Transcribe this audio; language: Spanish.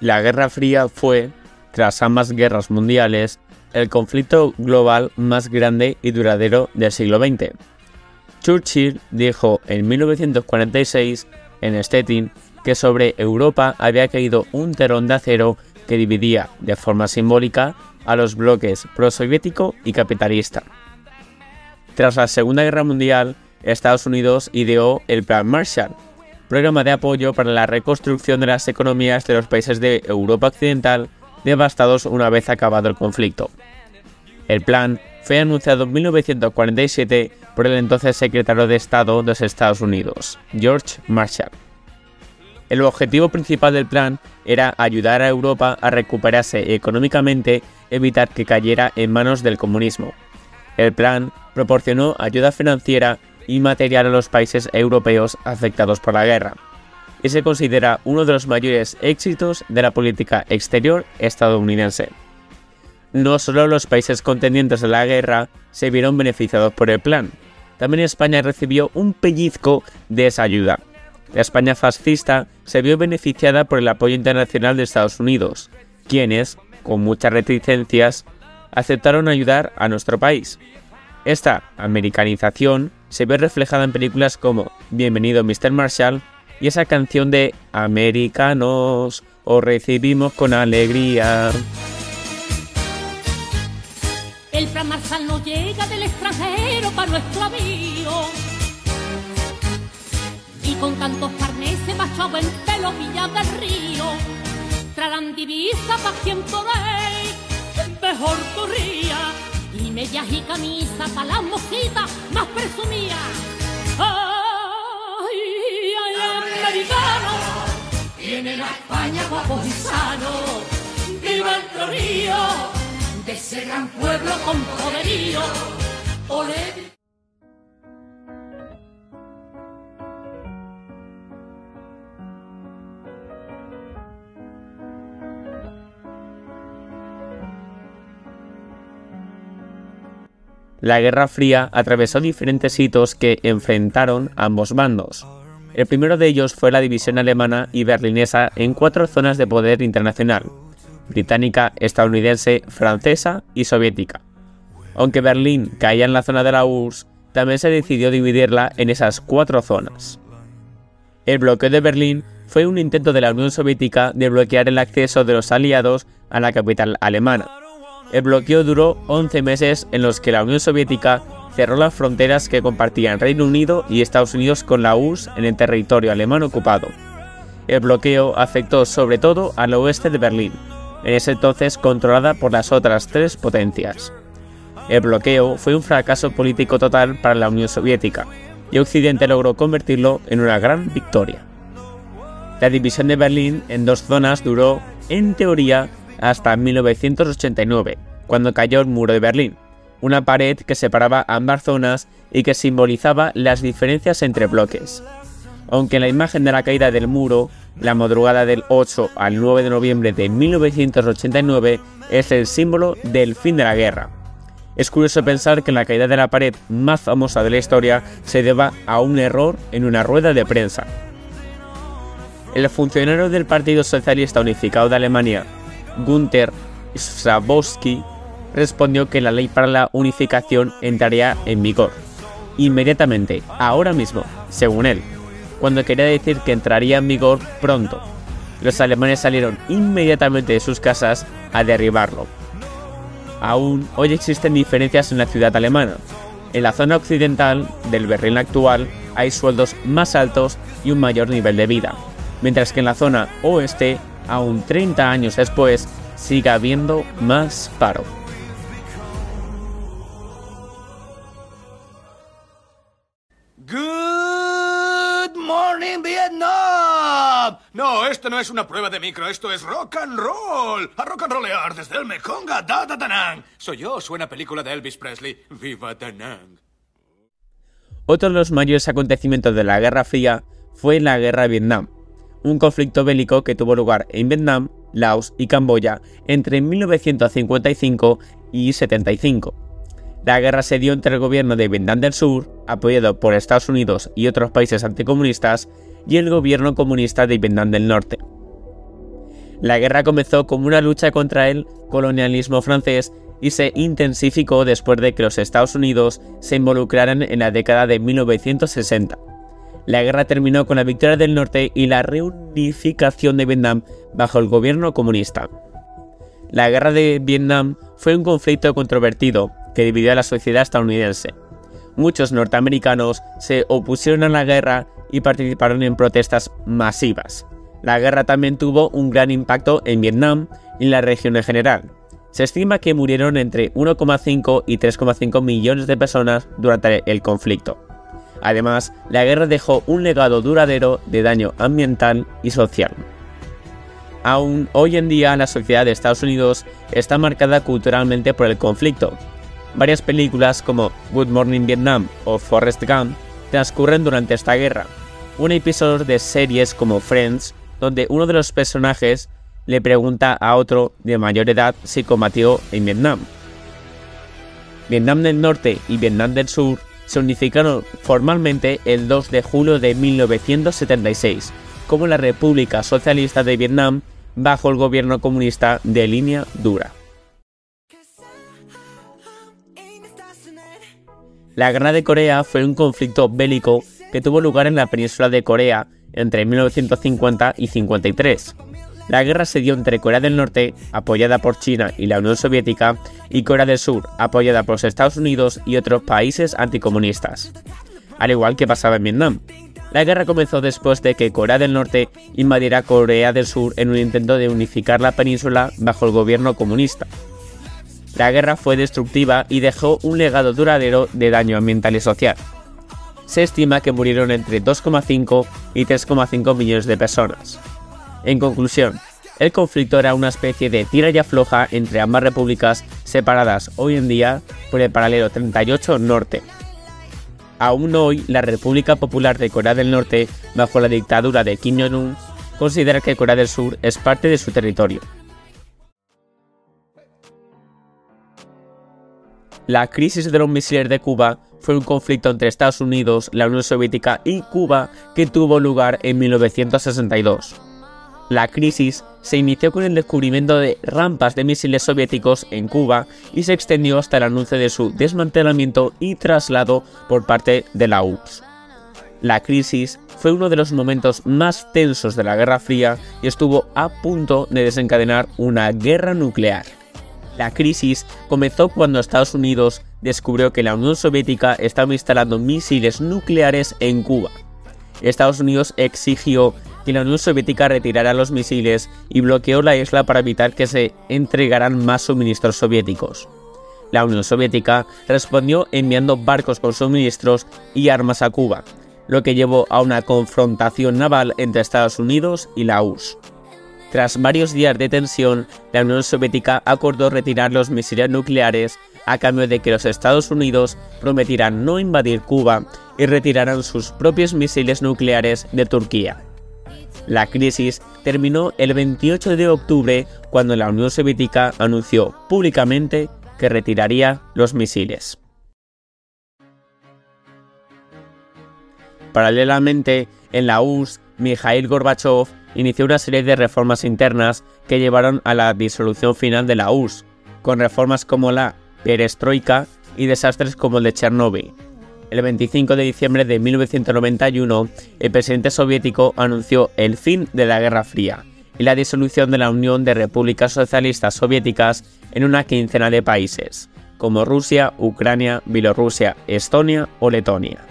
La Guerra Fría fue, tras ambas guerras mundiales, el conflicto global más grande y duradero del siglo XX. Churchill dijo en 1946 en Stettin que sobre Europa había caído un terón de acero que dividía de forma simbólica a los bloques prosoviético y capitalista. Tras la Segunda Guerra Mundial, Estados Unidos ideó el Plan Marshall, programa de apoyo para la reconstrucción de las economías de los países de Europa Occidental devastados una vez acabado el conflicto. El plan fue anunciado en 1947 por el entonces secretario de Estado de los Estados Unidos, George Marshall. El objetivo principal del plan era ayudar a Europa a recuperarse económicamente, evitar que cayera en manos del comunismo. El plan proporcionó ayuda financiera y material a los países europeos afectados por la guerra, y se considera uno de los mayores éxitos de la política exterior estadounidense. No solo los países contendientes de la guerra se vieron beneficiados por el plan, también España recibió un pellizco de esa ayuda. La España fascista se vio beneficiada por el apoyo internacional de Estados Unidos, quienes, con muchas reticencias, aceptaron ayudar a nuestro país. Esta americanización se ve reflejada en películas como Bienvenido Mr. Marshall y esa canción de Americanos os recibimos con alegría. El plan Marshall no llega del extranjero para nuestro avío. Y con tantos carnes se marchó en pelo Villa del Río. Traerán divisa pa' quien podéis, mejor corría. Y medias y camisa pa' las mositas más presumidas. ¡Ay, ay, americano! Vienen a España guapos y sanos. ¡Viva el tronío! de ese gran pueblo con poderío. Olé. La Guerra Fría atravesó diferentes hitos que enfrentaron ambos bandos. El primero de ellos fue la división alemana y berlinesa en cuatro zonas de poder internacional, británica, estadounidense, francesa y soviética. Aunque Berlín caía en la zona de la URSS, también se decidió dividirla en esas cuatro zonas. El bloqueo de Berlín fue un intento de la Unión Soviética de bloquear el acceso de los aliados a la capital alemana. El bloqueo duró 11 meses en los que la Unión Soviética cerró las fronteras que compartían Reino Unido y Estados Unidos con la URSS en el territorio alemán ocupado. El bloqueo afectó sobre todo al oeste de Berlín, en ese entonces controlada por las otras tres potencias. El bloqueo fue un fracaso político total para la Unión Soviética, y Occidente logró convertirlo en una gran victoria. La división de Berlín en dos zonas duró, en teoría, hasta 1989, cuando cayó el muro de Berlín, una pared que separaba ambas zonas y que simbolizaba las diferencias entre bloques. Aunque la imagen de la caída del muro, la madrugada del 8 al 9 de noviembre de 1989, es el símbolo del fin de la guerra. Es curioso pensar que la caída de la pared más famosa de la historia se deba a un error en una rueda de prensa. El funcionario del Partido Socialista Unificado de Alemania, Gunther Schabowski, respondió que la ley para la unificación entraría en vigor inmediatamente, ahora mismo, según él, cuando quería decir que entraría en vigor pronto. Los alemanes salieron inmediatamente de sus casas a derribarlo. Aún hoy existen diferencias en la ciudad alemana. En la zona occidental del Berlín actual hay sueldos más altos y un mayor nivel de vida, mientras que en la zona oeste, aún 30 años después, sigue habiendo más paro. Good morning, Vietnam. No, esto no es una prueba de micro, esto es rock and roll. A rock and rollear desde el Mekong a Da Da Da Nang. Soy yo, suena película de Elvis Presley. Viva Da Nang. Otro de los mayores acontecimientos de la Guerra Fría fue la Guerra de Vietnam, un conflicto bélico que tuvo lugar en Vietnam, Laos y Camboya entre 1955 y 75. La guerra se dio entre el gobierno de Vietnam del Sur, apoyado por Estados Unidos y otros países anticomunistas, y el gobierno comunista de Vietnam del Norte. La guerra comenzó como una lucha contra el colonialismo francés y se intensificó después de que los Estados Unidos se involucraran en la década de 1960. La guerra terminó con la victoria del norte y la reunificación de Vietnam bajo el gobierno comunista. La guerra de Vietnam fue un conflicto controvertido que dividió a la sociedad estadounidense. Muchos norteamericanos se opusieron a la guerra y participaron en protestas masivas. La guerra también tuvo un gran impacto en Vietnam y en la región en general. Se estima que murieron entre 1,5 y 3,5 millones de personas durante el conflicto. Además, la guerra dejó un legado duradero de daño ambiental y social. Aún hoy en día la sociedad de Estados Unidos está marcada culturalmente por el conflicto. Varias películas como Good Morning Vietnam o Forrest Gump transcurren durante esta guerra. Un episodio de series como Friends, donde uno de los personajes le pregunta a otro de mayor edad si combatió en Vietnam. Vietnam del Norte y Vietnam del Sur se unificaron formalmente el 2 de julio de 1976 como la República Socialista de Vietnam bajo el gobierno comunista de línea dura. La Guerra de Corea fue un conflicto bélico que tuvo lugar en la península de Corea entre 1950 y 53. La guerra se dio entre Corea del Norte, apoyada por China y la Unión Soviética, y Corea del Sur, apoyada por los Estados Unidos y otros países anticomunistas. Al igual que pasaba en Vietnam, la guerra comenzó después de que Corea del Norte invadiera Corea del Sur en un intento de unificar la península bajo el gobierno comunista. La guerra fue destructiva y dejó un legado duradero de daño ambiental y social. Se estima que murieron entre 2,5 y 3,5 millones de personas. En conclusión, el conflicto era una especie de tira y afloja entre ambas repúblicas separadas hoy en día por el paralelo 38 norte, Aún hoy, la República Popular de Corea del Norte, bajo la dictadura de Kim Jong-un, considera que Corea del Sur es parte de su territorio. La crisis de los misiles de Cuba fue un conflicto entre Estados Unidos, la Unión Soviética y Cuba que tuvo lugar en 1962. La crisis se inició con el descubrimiento de rampas de misiles soviéticos en Cuba y se extendió hasta el anuncio de su desmantelamiento y traslado por parte de la URSS. La crisis fue uno de los momentos más tensos de la Guerra Fría y estuvo a punto de desencadenar una guerra nuclear. La crisis comenzó cuando Estados Unidos descubrió que la Unión Soviética estaba instalando misiles nucleares en Cuba. Estados Unidos exigió la Unión Soviética retirara los misiles y bloqueó la isla para evitar que se entregaran más suministros soviéticos. La Unión Soviética respondió enviando barcos con suministros y armas a Cuba, lo que llevó a una confrontación naval entre Estados Unidos y la URSS. Tras varios días de tensión, la Unión Soviética acordó retirar los misiles nucleares a cambio de que los Estados Unidos prometieran no invadir Cuba y retiraran sus propios misiles nucleares de Turquía. La crisis terminó el 28 de octubre cuando la Unión Soviética anunció públicamente que retiraría los misiles. Paralelamente, en la URSS, Mikhail Gorbachev inició una serie de reformas internas que llevaron a la disolución final de la URSS, con reformas como la perestroika y desastres como el de Chernóbil, el 25 de diciembre de 1991, el presidente soviético anunció el fin de la Guerra Fría y la disolución de la Unión de Repúblicas Socialistas Soviéticas en una quincena de países, como Rusia, Ucrania, Bielorrusia, Estonia o Letonia.